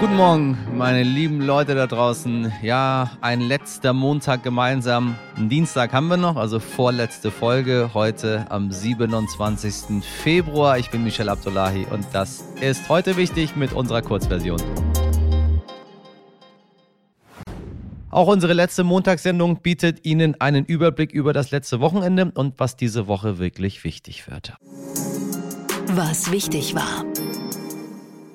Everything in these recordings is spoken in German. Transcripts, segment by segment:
Guten Morgen, meine lieben Leute da draußen. Ja, ein letzter Montag gemeinsam. Einen Dienstag haben wir noch, also vorletzte Folge heute am 27. Februar. Ich bin Michel Abdullahi und das ist heute wichtig mit unserer Kurzversion. Auch unsere letzte Montagssendung bietet Ihnen einen Überblick über das letzte Wochenende und was diese Woche wirklich wichtig wird. Was wichtig war.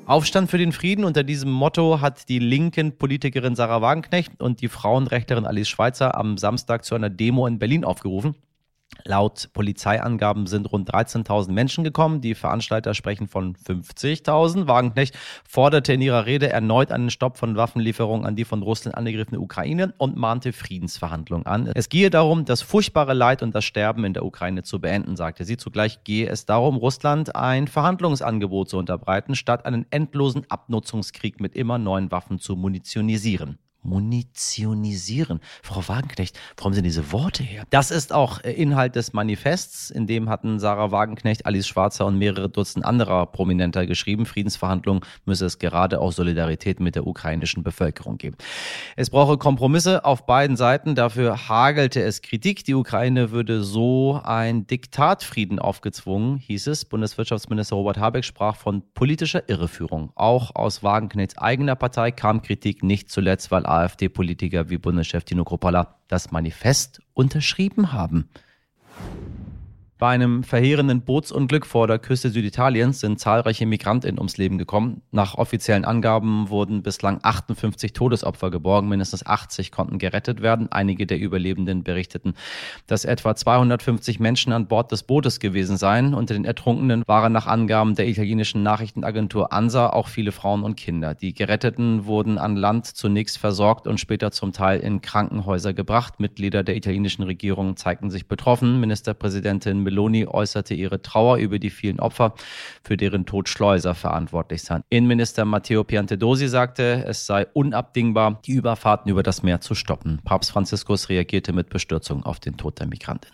Aufstand für den Frieden. Unter diesem Motto hat die linken Politikerin Sarah Wagenknecht und die Frauenrechtlerin Alice Schweitzer am Samstag zu einer Demo in Berlin aufgerufen. Laut Polizeiangaben sind rund 13.000 Menschen gekommen. Die Veranstalter sprechen von 50.000. Wagenknecht forderte in ihrer Rede erneut einen Stopp von Waffenlieferungen an die von Russland angegriffene Ukraine und mahnte Friedensverhandlungen an. Es gehe darum, das furchtbare Leid und das Sterben in der Ukraine zu beenden, sagte sie. Zugleich gehe es darum, Russland ein Verhandlungsangebot zu unterbreiten, statt einen endlosen Abnutzungskrieg mit immer neuen Waffen zu munitionisieren munitionisieren. Frau Wagenknecht, warum sind diese Worte her? Das ist auch äh, Inhalt des Manifests, in dem hatten Sarah Wagenknecht, Alice Schwarzer und mehrere Dutzend anderer Prominenter geschrieben, Friedensverhandlungen müsse es gerade auch Solidarität mit der ukrainischen Bevölkerung geben. Es brauche Kompromisse auf beiden Seiten, dafür hagelte es Kritik. Die Ukraine würde so ein Diktatfrieden aufgezwungen, hieß es. Bundeswirtschaftsminister Robert Habeck sprach von politischer Irreführung. Auch aus Wagenknechts eigener Partei kam Kritik, nicht zuletzt, weil AfD-Politiker wie Bundeschef Tino Kropala das Manifest unterschrieben haben. Bei einem verheerenden Bootsunglück vor der Küste Süditaliens sind zahlreiche Migrantinnen ums Leben gekommen. Nach offiziellen Angaben wurden bislang 58 Todesopfer geborgen, mindestens 80 konnten gerettet werden. Einige der Überlebenden berichteten, dass etwa 250 Menschen an Bord des Bootes gewesen seien. Unter den Ertrunkenen waren nach Angaben der italienischen Nachrichtenagentur ANSA auch viele Frauen und Kinder. Die Geretteten wurden an Land zunächst versorgt und später zum Teil in Krankenhäuser gebracht. Mitglieder der italienischen Regierung zeigten sich betroffen. Ministerpräsidentin Meloni äußerte ihre Trauer über die vielen Opfer, für deren Tod Schleuser verantwortlich seien. Innenminister Matteo Piantedosi sagte, es sei unabdingbar, die Überfahrten über das Meer zu stoppen. Papst Franziskus reagierte mit Bestürzung auf den Tod der Migrantin.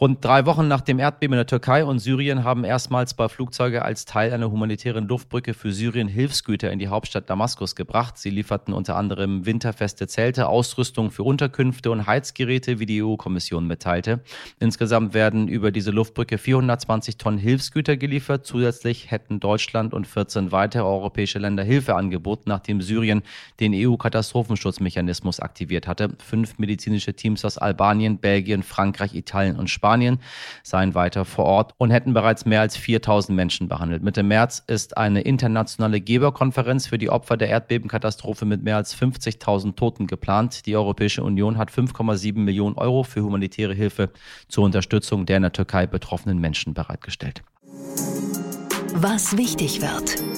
Rund drei Wochen nach dem Erdbeben in der Türkei und Syrien haben erstmals zwei Flugzeuge als Teil einer humanitären Luftbrücke für Syrien Hilfsgüter in die Hauptstadt Damaskus gebracht. Sie lieferten unter anderem winterfeste Zelte, Ausrüstung für Unterkünfte und Heizgeräte, wie die EU-Kommission mitteilte. Insgesamt werden über diese Luftbrücke 420 Tonnen Hilfsgüter geliefert. Zusätzlich hätten Deutschland und 14 weitere europäische Länder Hilfe angeboten, nachdem Syrien den EU-Katastrophenschutzmechanismus aktiviert hatte. Fünf medizinische Teams aus Albanien, Belgien, Frankreich, Italien und Spanien Spanien, seien weiter vor Ort und hätten bereits mehr als 4000 Menschen behandelt. Mitte März ist eine internationale Geberkonferenz für die Opfer der Erdbebenkatastrophe mit mehr als 50.000 Toten geplant. Die Europäische Union hat 5,7 Millionen Euro für humanitäre Hilfe zur Unterstützung der in der Türkei betroffenen Menschen bereitgestellt. Was wichtig wird.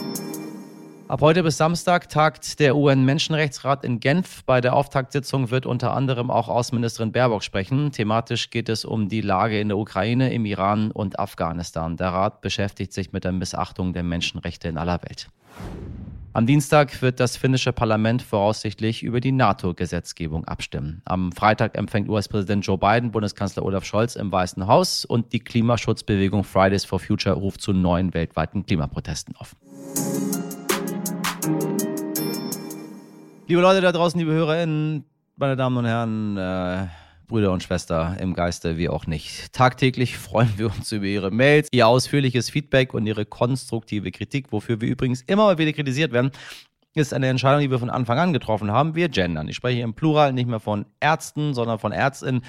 Ab heute bis Samstag tagt der UN-Menschenrechtsrat in Genf. Bei der Auftaktsitzung wird unter anderem auch Außenministerin Baerbock sprechen. Thematisch geht es um die Lage in der Ukraine, im Iran und Afghanistan. Der Rat beschäftigt sich mit der Missachtung der Menschenrechte in aller Welt. Am Dienstag wird das finnische Parlament voraussichtlich über die NATO-Gesetzgebung abstimmen. Am Freitag empfängt US-Präsident Joe Biden Bundeskanzler Olaf Scholz im Weißen Haus und die Klimaschutzbewegung Fridays for Future ruft zu neuen weltweiten Klimaprotesten auf. Liebe Leute da draußen, liebe HörerInnen, meine Damen und Herren, äh, Brüder und Schwester im Geiste, wie auch nicht. Tagtäglich freuen wir uns über Ihre Mails, Ihr ausführliches Feedback und Ihre konstruktive Kritik, wofür wir übrigens immer mal wieder kritisiert werden ist eine Entscheidung, die wir von Anfang an getroffen haben. Wir gendern. Ich spreche im Plural nicht mehr von Ärzten, sondern von Ärztinnen.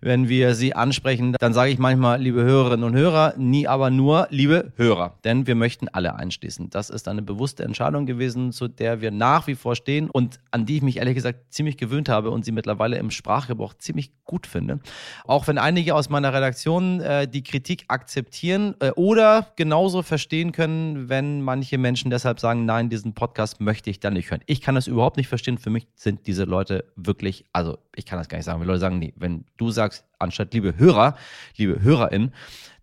Wenn wir sie ansprechen, dann sage ich manchmal, liebe Hörerinnen und Hörer, nie aber nur, liebe Hörer. Denn wir möchten alle einschließen. Das ist eine bewusste Entscheidung gewesen, zu der wir nach wie vor stehen und an die ich mich ehrlich gesagt ziemlich gewöhnt habe und sie mittlerweile im Sprachgebrauch ziemlich gut finde. Auch wenn einige aus meiner Redaktion äh, die Kritik akzeptieren äh, oder genauso verstehen können, wenn manche Menschen deshalb sagen, nein, diesen Podcast möchte möchte ich dann nicht hören. Ich kann das überhaupt nicht verstehen. Für mich sind diese Leute wirklich, also ich kann das gar nicht sagen. Wenn Leute sagen, nee, wenn du sagst, anstatt liebe Hörer, liebe HörerInnen,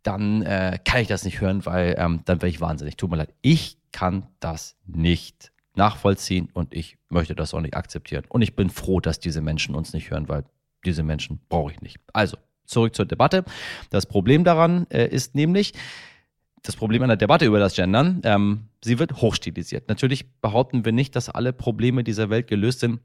dann äh, kann ich das nicht hören, weil ähm, dann wäre ich wahnsinnig. Tut mir leid. Ich kann das nicht nachvollziehen und ich möchte das auch nicht akzeptieren. Und ich bin froh, dass diese Menschen uns nicht hören, weil diese Menschen brauche ich nicht. Also, zurück zur Debatte. Das Problem daran äh, ist nämlich, das Problem an der Debatte über das Gendern, ähm, Sie wird hochstilisiert. Natürlich behaupten wir nicht, dass alle Probleme dieser Welt gelöst sind,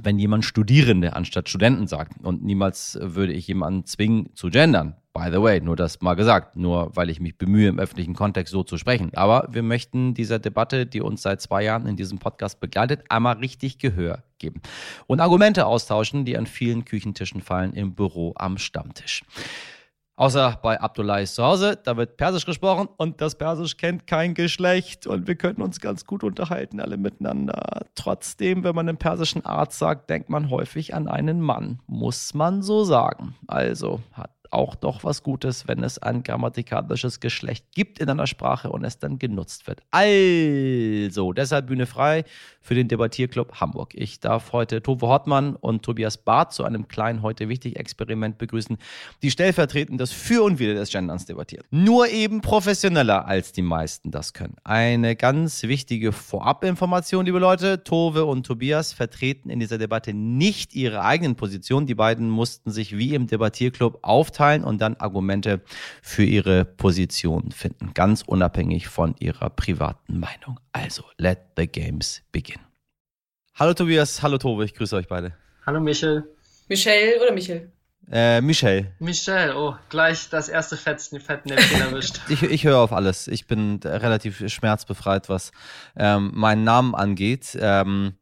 wenn jemand Studierende anstatt Studenten sagt. Und niemals würde ich jemanden zwingen zu gendern. By the way, nur das mal gesagt, nur weil ich mich bemühe, im öffentlichen Kontext so zu sprechen. Aber wir möchten dieser Debatte, die uns seit zwei Jahren in diesem Podcast begleitet, einmal richtig Gehör geben und Argumente austauschen, die an vielen Küchentischen fallen im Büro am Stammtisch. Außer bei Abdullahis zu Hause, da wird Persisch gesprochen und das Persisch kennt kein Geschlecht und wir können uns ganz gut unterhalten, alle miteinander. Trotzdem, wenn man einen persischen Arzt sagt, denkt man häufig an einen Mann, muss man so sagen. Also hat auch doch was Gutes, wenn es ein grammatikalisches Geschlecht gibt in einer Sprache und es dann genutzt wird. Also, deshalb Bühne frei für den Debattierclub Hamburg. Ich darf heute Tove Hortmann und Tobias Barth zu einem kleinen heute wichtig Experiment begrüßen, die stellvertretend das Für und Wider des Genderns debattieren. Nur eben professioneller als die meisten das können. Eine ganz wichtige Vorabinformation, liebe Leute. Tove und Tobias vertreten in dieser Debatte nicht ihre eigenen Positionen. Die beiden mussten sich wie im Debattierclub aufteilen beurteilen und dann Argumente für ihre Position finden, ganz unabhängig von ihrer privaten Meinung. Also, let the games begin. Hallo Tobias, hallo Tobe, ich grüße euch beide. Hallo Michel. Michel oder Michel? Äh, Michel. Michel, oh, gleich das erste Fettnäpfchen erwischt. ich, ich höre auf alles. Ich bin relativ schmerzbefreit, was ähm, meinen Namen angeht. Ähm,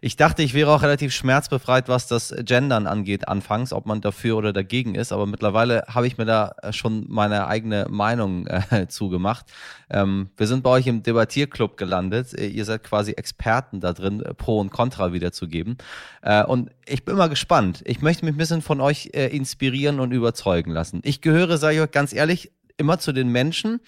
ich dachte, ich wäre auch relativ schmerzbefreit, was das Gendern angeht, anfangs, ob man dafür oder dagegen ist. Aber mittlerweile habe ich mir da schon meine eigene Meinung äh, zugemacht. Ähm, wir sind bei euch im Debattierclub gelandet. Ihr seid quasi Experten da drin, Pro und Contra wiederzugeben. Äh, und ich bin mal gespannt. Ich möchte mich ein bisschen von euch äh, inspirieren und überzeugen lassen. Ich gehöre, sage ich euch ganz ehrlich, immer zu den Menschen,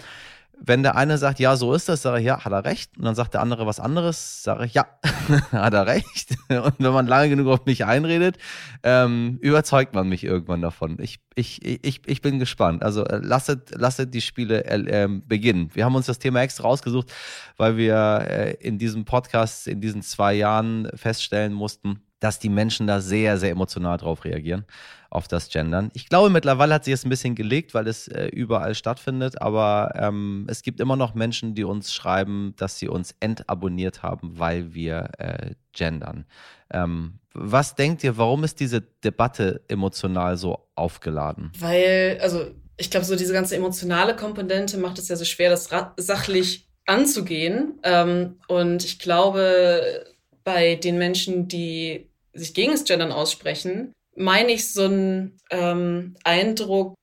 wenn der eine sagt, ja, so ist das, sage ich, ja, hat er recht. Und dann sagt der andere was anderes, sage ich, ja, hat er recht. Und wenn man lange genug auf mich einredet, ähm, überzeugt man mich irgendwann davon. Ich, ich, ich, ich bin gespannt. Also äh, lasset, lasset die Spiele äh, äh, beginnen. Wir haben uns das Thema extra rausgesucht, weil wir äh, in diesem Podcast in diesen zwei Jahren feststellen mussten, dass die Menschen da sehr, sehr emotional drauf reagieren auf das Gendern. Ich glaube, mittlerweile hat sich es ein bisschen gelegt, weil es äh, überall stattfindet, aber ähm, es gibt immer noch Menschen, die uns schreiben, dass sie uns entabonniert haben, weil wir äh, gendern. Ähm, was denkt ihr, warum ist diese Debatte emotional so aufgeladen? Weil, also ich glaube, so diese ganze emotionale Komponente macht es ja so schwer, das sachlich anzugehen. Ähm, und ich glaube, bei den Menschen, die sich gegen das Gendern aussprechen, meine ich so einen ähm, Eindruck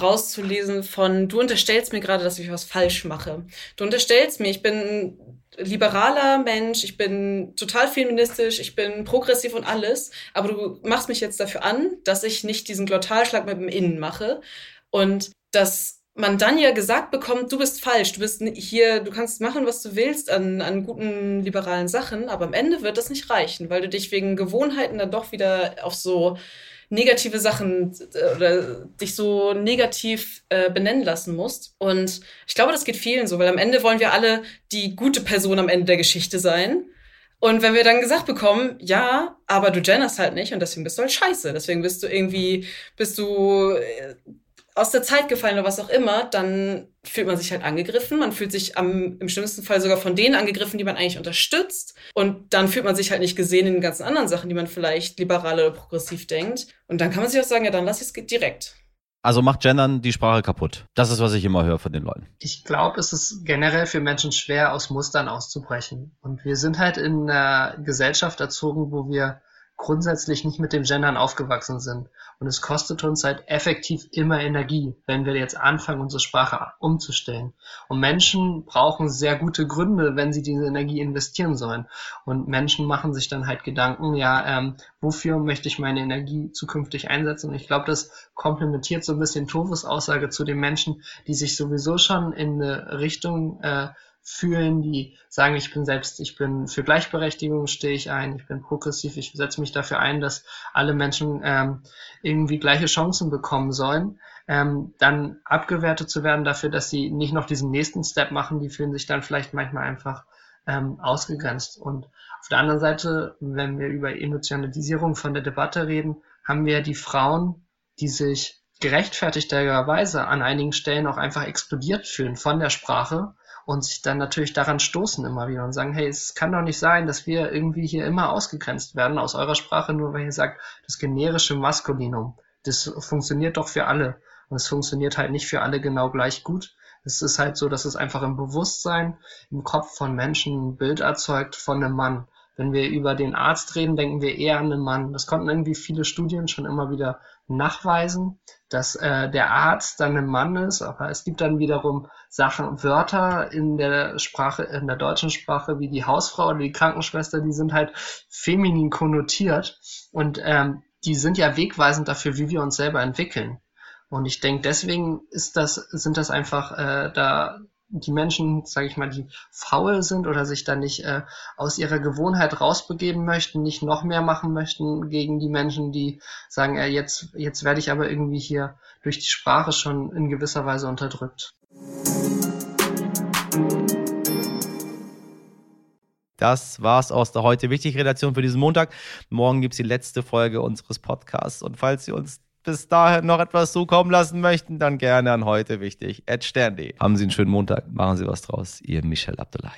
rauszulesen von, du unterstellst mir gerade, dass ich was falsch mache. Du unterstellst mir, ich bin ein liberaler Mensch, ich bin total feministisch, ich bin progressiv und alles, aber du machst mich jetzt dafür an, dass ich nicht diesen Glottalschlag mit dem Innen mache und das man dann ja gesagt bekommt, du bist falsch, du bist hier, du kannst machen, was du willst an, an guten liberalen Sachen, aber am Ende wird das nicht reichen, weil du dich wegen Gewohnheiten dann doch wieder auf so negative Sachen äh, oder dich so negativ äh, benennen lassen musst. Und ich glaube, das geht vielen so, weil am Ende wollen wir alle die gute Person am Ende der Geschichte sein. Und wenn wir dann gesagt bekommen, ja, aber du genderst halt nicht und deswegen bist du halt scheiße, deswegen bist du irgendwie, bist du äh, aus der Zeit gefallen oder was auch immer, dann fühlt man sich halt angegriffen. Man fühlt sich am, im schlimmsten Fall sogar von denen angegriffen, die man eigentlich unterstützt. Und dann fühlt man sich halt nicht gesehen in den ganzen anderen Sachen, die man vielleicht liberal oder progressiv denkt. Und dann kann man sich auch sagen, ja, dann lass ich es direkt. Also macht Gendern die Sprache kaputt. Das ist, was ich immer höre von den Leuten. Ich glaube, es ist generell für Menschen schwer, aus Mustern auszubrechen. Und wir sind halt in einer Gesellschaft erzogen, wo wir grundsätzlich nicht mit dem Gendern aufgewachsen sind. Und es kostet uns halt effektiv immer Energie, wenn wir jetzt anfangen, unsere Sprache umzustellen. Und Menschen brauchen sehr gute Gründe, wenn sie diese Energie investieren sollen. Und Menschen machen sich dann halt Gedanken, ja, ähm, wofür möchte ich meine Energie zukünftig einsetzen? Und ich glaube, das komplementiert so ein bisschen Toves Aussage zu den Menschen, die sich sowieso schon in eine Richtung äh, fühlen, die sagen, ich bin selbst, ich bin für Gleichberechtigung, stehe ich ein, ich bin progressiv, ich setze mich dafür ein, dass alle Menschen ähm, irgendwie gleiche Chancen bekommen sollen, ähm, dann abgewertet zu werden dafür, dass sie nicht noch diesen nächsten Step machen, die fühlen sich dann vielleicht manchmal einfach ähm, ausgegrenzt. Und auf der anderen Seite, wenn wir über Emotionalisierung von der Debatte reden, haben wir die Frauen, die sich gerechtfertigterweise an einigen Stellen auch einfach explodiert fühlen von der Sprache und sich dann natürlich daran stoßen immer wieder und sagen, hey, es kann doch nicht sein, dass wir irgendwie hier immer ausgegrenzt werden aus eurer Sprache, nur weil ihr sagt, das generische Maskulinum, das funktioniert doch für alle. Und es funktioniert halt nicht für alle genau gleich gut. Es ist halt so, dass es einfach im Bewusstsein, im Kopf von Menschen ein Bild erzeugt von einem Mann. Wenn wir über den Arzt reden, denken wir eher an einen Mann. Das konnten irgendwie viele Studien schon immer wieder nachweisen, dass äh, der Arzt dann ein Mann ist, aber es gibt dann wiederum Sachen, Wörter in der Sprache, in der deutschen Sprache, wie die Hausfrau oder die Krankenschwester, die sind halt feminin konnotiert und ähm, die sind ja wegweisend dafür, wie wir uns selber entwickeln. Und ich denke, deswegen ist das, sind das einfach äh, da die Menschen, sage ich mal, die faul sind oder sich da nicht äh, aus ihrer Gewohnheit rausbegeben möchten, nicht noch mehr machen möchten gegen die Menschen, die sagen, äh, jetzt, jetzt werde ich aber irgendwie hier durch die Sprache schon in gewisser Weise unterdrückt. Das war's aus der heute wichtig Redaktion für diesen Montag. Morgen gibt's die letzte Folge unseres Podcasts. Und falls Sie uns bis dahin noch etwas zukommen lassen möchten, dann gerne an heute wichtig. Ed Sternde. Haben Sie einen schönen Montag. Machen Sie was draus. Ihr Michel Abdullahi.